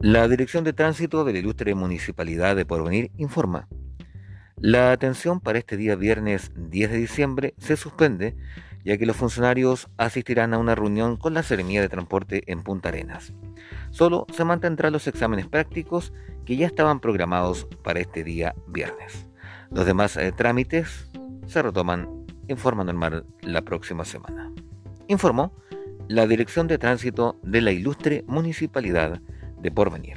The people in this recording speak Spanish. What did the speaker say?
La Dirección de Tránsito de la Ilustre Municipalidad de Porvenir informa. La atención para este día viernes 10 de diciembre se suspende ya que los funcionarios asistirán a una reunión con la Seremía de Transporte en Punta Arenas. Solo se mantendrán los exámenes prácticos que ya estaban programados para este día viernes. Los demás eh, trámites se retoman en forma normal la próxima semana. Informó la Dirección de Tránsito de la Ilustre Municipalidad de porvenir.